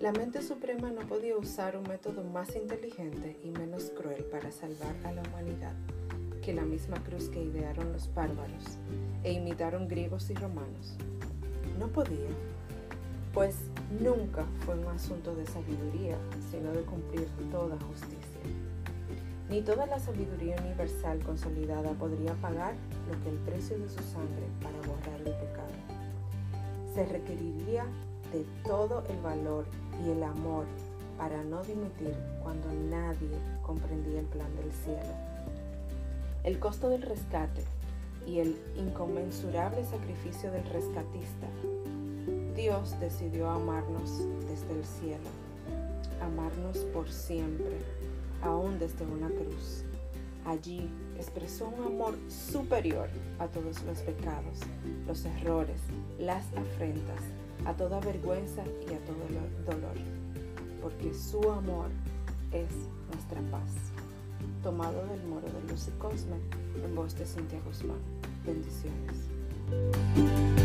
La mente suprema no podía usar un método más inteligente y menos cruel para salvar a la humanidad que la misma cruz que idearon los bárbaros e imitaron griegos y romanos. No podía, pues nunca fue un asunto de sabiduría, sino de cumplir toda justicia. Ni toda la sabiduría universal consolidada podría pagar lo que el precio de su sangre para borrar el pecado. Se requeriría de todo el valor y el amor para no dimitir cuando nadie comprendía el plan del cielo. El costo del rescate y el inconmensurable sacrificio del rescatista, Dios decidió amarnos desde el cielo, amarnos por siempre aún desde una cruz. Allí expresó un amor superior a todos los pecados, los errores, las afrentas, a toda vergüenza y a todo dolor, porque su amor es nuestra paz. Tomado del moro de Lucy Cosme, en voz de Cintia Guzmán. Bendiciones.